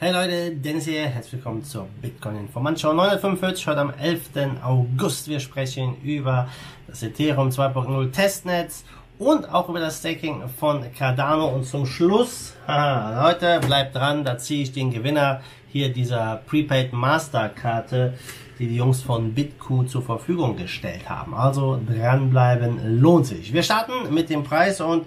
Hey Leute, Dennis hier, herzlich willkommen zur Bitcoin Information 945, heute am 11. August. Wir sprechen über das Ethereum 2.0 Testnetz und auch über das Staking von Cardano und zum Schluss, haha, Leute, bleibt dran, da ziehe ich den Gewinner hier dieser Prepaid Masterkarte, die die Jungs von BitQ zur Verfügung gestellt haben. Also dranbleiben lohnt sich. Wir starten mit dem Preis und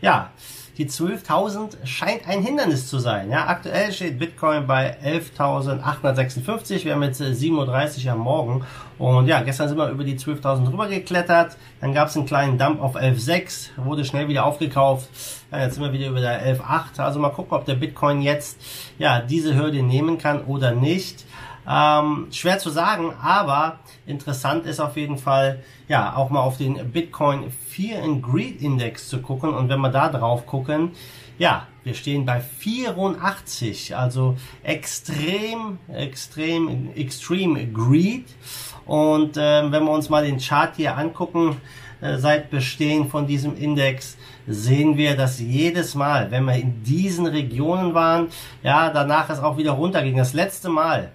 ja, die 12.000 scheint ein Hindernis zu sein. Ja, aktuell steht Bitcoin bei 11.856. Wir haben jetzt 7.30 Uhr am Morgen. Und ja, gestern sind wir über die 12.000 rüber geklettert. Dann gab es einen kleinen Dump auf 11.6, wurde schnell wieder aufgekauft. Ja, jetzt sind wir wieder über der 11.8. Also mal gucken, ob der Bitcoin jetzt ja diese Hürde nehmen kann oder nicht. Ähm, schwer zu sagen, aber interessant ist auf jeden Fall, ja, auch mal auf den Bitcoin Fear and Greed Index zu gucken. Und wenn wir da drauf gucken, ja, wir stehen bei 84, also extrem, extrem, extreme Greed. Und äh, wenn wir uns mal den Chart hier angucken, äh, seit Bestehen von diesem Index, sehen wir, dass jedes Mal, wenn wir in diesen Regionen waren, ja, danach es auch wieder runterging. Das letzte Mal,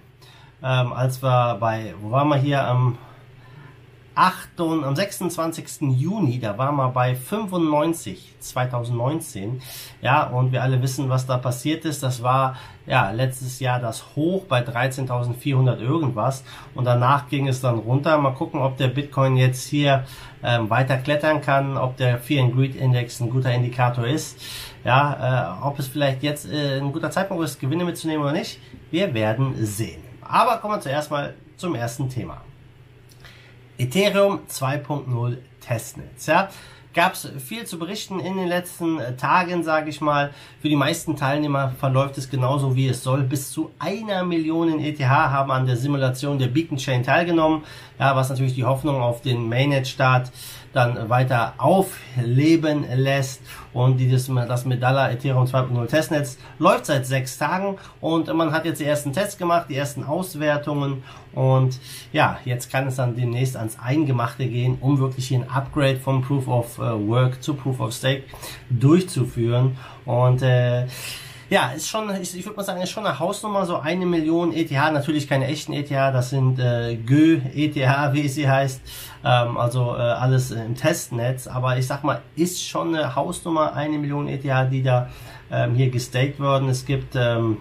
ähm, als wir bei, wo waren wir hier am 8. und am 26. Juni, da waren wir bei 95 2019. Ja, und wir alle wissen, was da passiert ist. Das war ja letztes Jahr das Hoch bei 13.400 irgendwas und danach ging es dann runter. Mal gucken, ob der Bitcoin jetzt hier ähm, weiter klettern kann, ob der Fear and Greed Index ein guter Indikator ist. Ja, äh, ob es vielleicht jetzt äh, ein guter Zeitpunkt ist, Gewinne mitzunehmen oder nicht. Wir werden sehen. Aber kommen wir zuerst mal zum ersten Thema. Ethereum 2.0 Testnetz. Ja, gab es viel zu berichten in den letzten äh, Tagen, sage ich mal. Für die meisten Teilnehmer verläuft es genauso wie es soll. Bis zu einer Million ETH haben an der Simulation der Beacon Chain teilgenommen, ja, was natürlich die Hoffnung auf den Mainnet-Start dann weiter aufleben lässt. Und dieses, das Medalla Ethereum 2.0 Testnetz läuft seit sechs Tagen und man hat jetzt die ersten Tests gemacht, die ersten Auswertungen und ja, jetzt kann es dann demnächst ans Eingemachte gehen, um wirklich hier ein Upgrade vom Proof of äh, Work zu Proof of Stake durchzuführen. Und äh, ja, ist schon, ich, ich würde mal sagen, ist schon eine Hausnummer, so eine Million ETH, natürlich keine echten ETH, das sind äh, GÖ ETH, wie sie heißt, ähm, also äh, alles im Testnetz, aber ich sag mal, ist schon eine Hausnummer, eine Million ETH, die da ähm, hier gestaked worden. Es gibt ähm,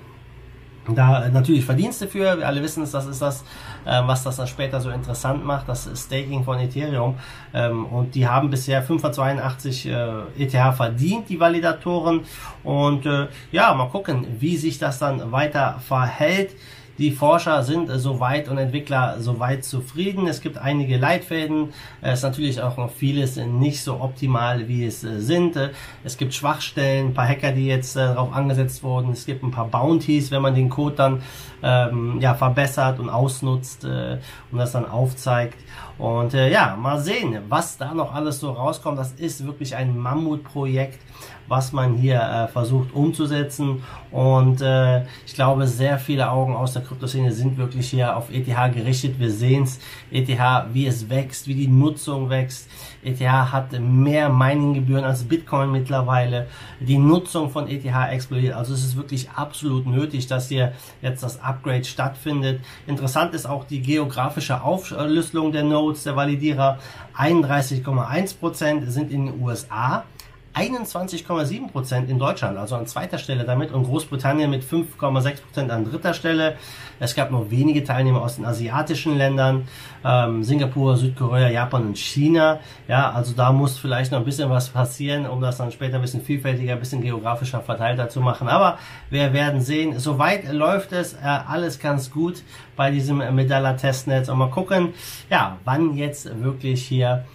da natürlich Verdienste für. Wir alle wissen es, das ist das, ähm, was das dann später so interessant macht, das Staking von Ethereum. Ähm, und die haben bisher 582 äh, ETH verdient, die Validatoren. Und äh, ja, mal gucken, wie sich das dann weiter verhält. Die Forscher sind soweit und Entwickler soweit zufrieden. Es gibt einige Leitfäden. Es ist natürlich auch noch vieles nicht so optimal, wie es äh, sind. Es gibt Schwachstellen, ein paar Hacker, die jetzt äh, darauf angesetzt wurden. Es gibt ein paar Bounties, wenn man den Code dann ähm, ja, verbessert und ausnutzt äh, und das dann aufzeigt. Und äh, ja, mal sehen, was da noch alles so rauskommt. Das ist wirklich ein Mammutprojekt, was man hier äh, versucht umzusetzen. Und äh, ich glaube, sehr viele Augen aus der Kryptoszene sind wirklich hier auf ETH gerichtet. Wir sehen es, ETH, wie es wächst, wie die Nutzung wächst. ETH hat mehr Mininggebühren als Bitcoin mittlerweile. Die Nutzung von ETH explodiert. Also es ist wirklich absolut nötig, dass hier jetzt das Upgrade stattfindet. Interessant ist auch die geografische Aufschlüsselung der Nodes, der Validierer. 31,1% sind in den USA. 21,7% in Deutschland, also an zweiter Stelle damit und Großbritannien mit 5,6% an dritter Stelle. Es gab nur wenige Teilnehmer aus den asiatischen Ländern, ähm, Singapur, Südkorea, Japan und China. Ja, also da muss vielleicht noch ein bisschen was passieren, um das dann später ein bisschen vielfältiger, ein bisschen geografischer verteilter zu machen. Aber wir werden sehen. Soweit läuft es äh, alles ganz gut bei diesem Medalla Testnetz und mal gucken, ja, wann jetzt wirklich hier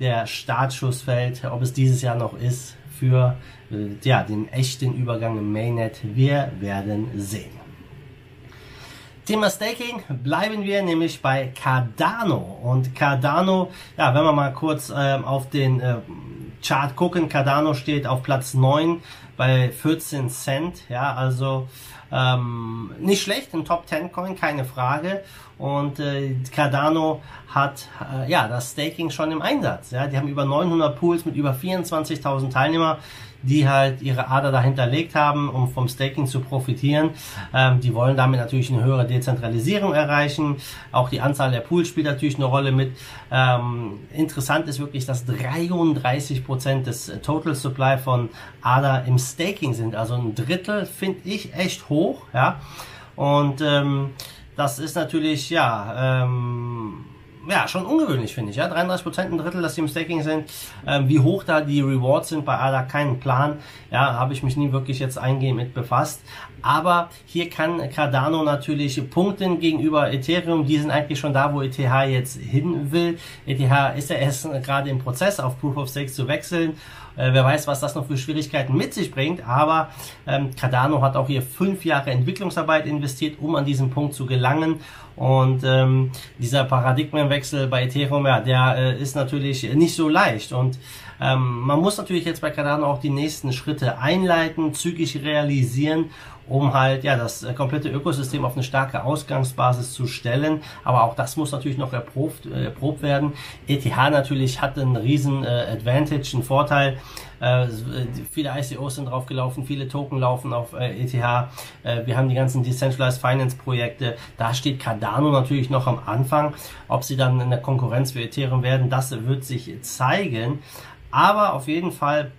der Startschuss fällt, ob es dieses Jahr noch ist für äh, ja, den echten Übergang im Mainnet. Wir werden sehen. Thema Staking bleiben wir nämlich bei Cardano und Cardano, ja, wenn wir mal kurz ähm, auf den äh, Chart gucken, Cardano steht auf Platz 9 bei 14 Cent, ja, also ähm, nicht schlecht, ein Top 10 Coin, keine Frage. Und äh, Cardano hat äh, ja das Staking schon im Einsatz. Ja, die haben über 900 Pools mit über 24.000 Teilnehmer. Die halt ihre Ader dahinterlegt haben, um vom Staking zu profitieren. Ähm, die wollen damit natürlich eine höhere Dezentralisierung erreichen. Auch die Anzahl der Pools spielt natürlich eine Rolle mit. Ähm, interessant ist wirklich, dass 33 Prozent des Total Supply von ADA im Staking sind. Also ein Drittel finde ich echt hoch. Ja. Und ähm, das ist natürlich, ja, ähm, ja, schon ungewöhnlich, finde ich. Ja, 33 ein Drittel, dass die im Staking sind. Ähm, wie hoch da die Rewards sind bei ADA, keinen Plan. Ja, habe ich mich nie wirklich jetzt eingehend mit befasst. Aber hier kann Cardano natürlich punkten gegenüber Ethereum. Die sind eigentlich schon da, wo ETH jetzt hin will. ETH ist ja erst gerade im Prozess, auf Proof of Stake zu wechseln. Äh, wer weiß, was das noch für Schwierigkeiten mit sich bringt. Aber ähm, Cardano hat auch hier fünf Jahre Entwicklungsarbeit investiert, um an diesen Punkt zu gelangen. Und ähm, dieser Paradigmenwechsel bei Ethereum, ja, der äh, ist natürlich nicht so leicht. Und ähm, man muss natürlich jetzt bei Cardano auch die nächsten Schritte einleiten, zügig realisieren um halt ja das äh, komplette Ökosystem auf eine starke Ausgangsbasis zu stellen. Aber auch das muss natürlich noch erprobt, äh, erprobt werden. ETH natürlich hat einen riesen äh, Advantage, einen Vorteil. Äh, viele ICOs sind draufgelaufen, viele Token laufen auf äh, ETH. Äh, wir haben die ganzen Decentralized Finance Projekte. Da steht Cardano natürlich noch am Anfang. Ob sie dann in der Konkurrenz für Ethereum werden, das wird sich zeigen. Aber auf jeden Fall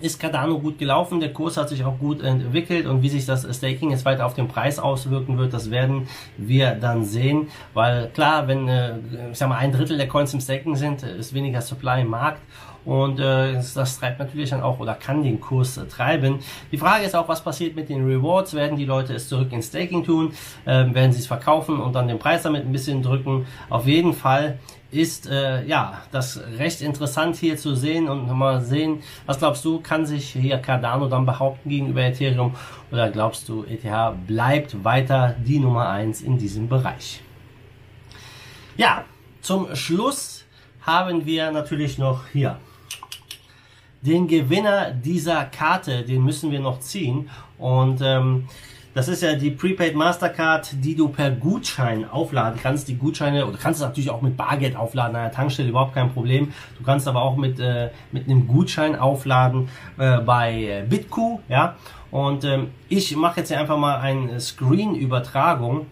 ist Cardano gut gelaufen, der Kurs hat sich auch gut entwickelt und wie sich das Staking jetzt weiter auf den Preis auswirken wird, das werden wir dann sehen, weil klar, wenn äh, ich sag mal ein Drittel der Coins im Staking sind, ist weniger Supply im Markt und äh, das treibt natürlich dann auch oder kann den Kurs äh, treiben. Die Frage ist auch, was passiert mit den Rewards? Werden die Leute es zurück in Staking tun? Ähm, werden sie es verkaufen und dann den Preis damit ein bisschen drücken? Auf jeden Fall ist äh, ja das recht interessant hier zu sehen und mal sehen, was glaubst du, kann sich hier Cardano dann behaupten gegenüber Ethereum oder glaubst du, ETH bleibt weiter die Nummer eins in diesem Bereich? Ja, zum Schluss haben wir natürlich noch hier den Gewinner dieser Karte, den müssen wir noch ziehen und ähm, das ist ja die Prepaid Mastercard, die du per Gutschein aufladen kannst. Die Gutscheine, oder kannst du natürlich auch mit Bargeld aufladen, an der Tankstelle überhaupt kein Problem. Du kannst aber auch mit, äh, mit einem Gutschein aufladen äh, bei BitQ, ja. Und ähm, ich mache jetzt hier einfach mal eine Screen-Übertragung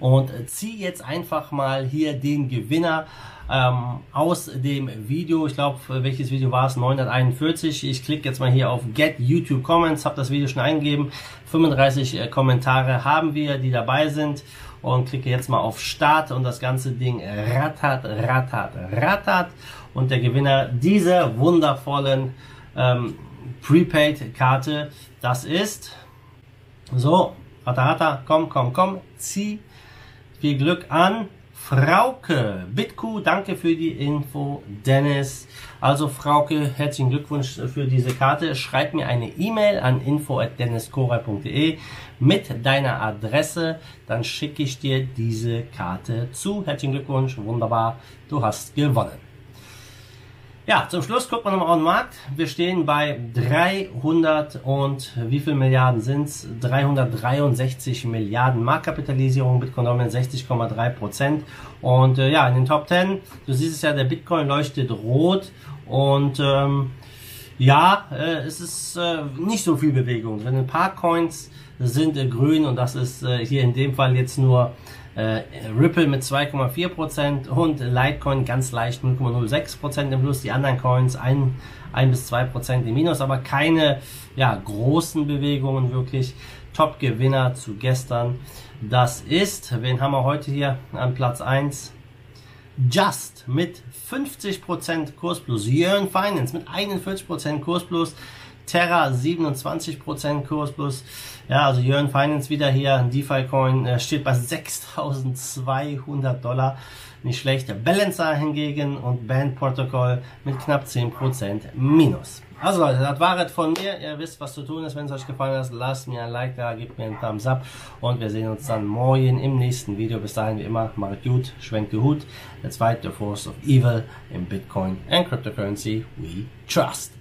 und ziehe jetzt einfach mal hier den Gewinner ähm, aus dem Video. Ich glaube, welches Video war es? 941. Ich klicke jetzt mal hier auf Get YouTube Comments, habe das Video schon eingegeben. 35 äh, Kommentare haben wir, die dabei sind. Und klicke jetzt mal auf Start und das ganze Ding rattert, rattert, rattert. Und der Gewinner dieser wundervollen ähm, Prepaid-Karte, das ist so, ratter, ratter, komm, komm, komm, zieh viel Glück an Frauke. Bitku, danke für die Info, Dennis. Also Frauke, herzlichen Glückwunsch für diese Karte. Schreib mir eine E-Mail an info@denniskoray.de mit deiner Adresse, dann schicke ich dir diese Karte zu. Herzlichen Glückwunsch, wunderbar, du hast gewonnen. Ja, zum Schluss gucken wir nochmal auf den Markt. Wir stehen bei 300 und wie viel Milliarden sind's? 363 Milliarden Marktkapitalisierung, Bitcoin Dominant 60,3 Prozent. Und äh, ja, in den Top 10, du siehst es ja, der Bitcoin leuchtet rot und ähm, ja, äh, es ist äh, nicht so viel Bewegung. Wenn ein paar Coins sind äh, grün und das ist äh, hier in dem Fall jetzt nur äh, Ripple mit 2,4% und Litecoin ganz leicht 0,06% im Plus, die anderen Coins 1, 1 bis 2% im Minus, aber keine ja, großen Bewegungen wirklich. Top-Gewinner zu gestern. Das ist, wen haben wir heute hier an Platz 1? Just mit 50% Kursplus. Yearn Finance mit 41% Kursplus. Terra 27% Kurs plus. Ja, also Jörn Finance wieder hier, ein DeFi-Coin, äh, steht bei 6200 Dollar. Nicht schlecht. Balancer hingegen und Band Protocol mit knapp 10% Minus. Also Leute, das war es von mir. Ihr wisst, was zu tun ist. Wenn es euch gefallen hat, lasst mir ein Like da, gebt mir einen Thumbs up und wir sehen uns dann morgen im nächsten Video. Bis dahin, wie immer, macht gut, schwenkt den Hut. Let's fight the force of evil in Bitcoin and cryptocurrency we trust.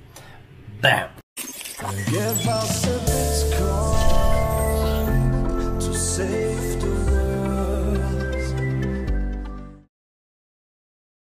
Bam! Give us a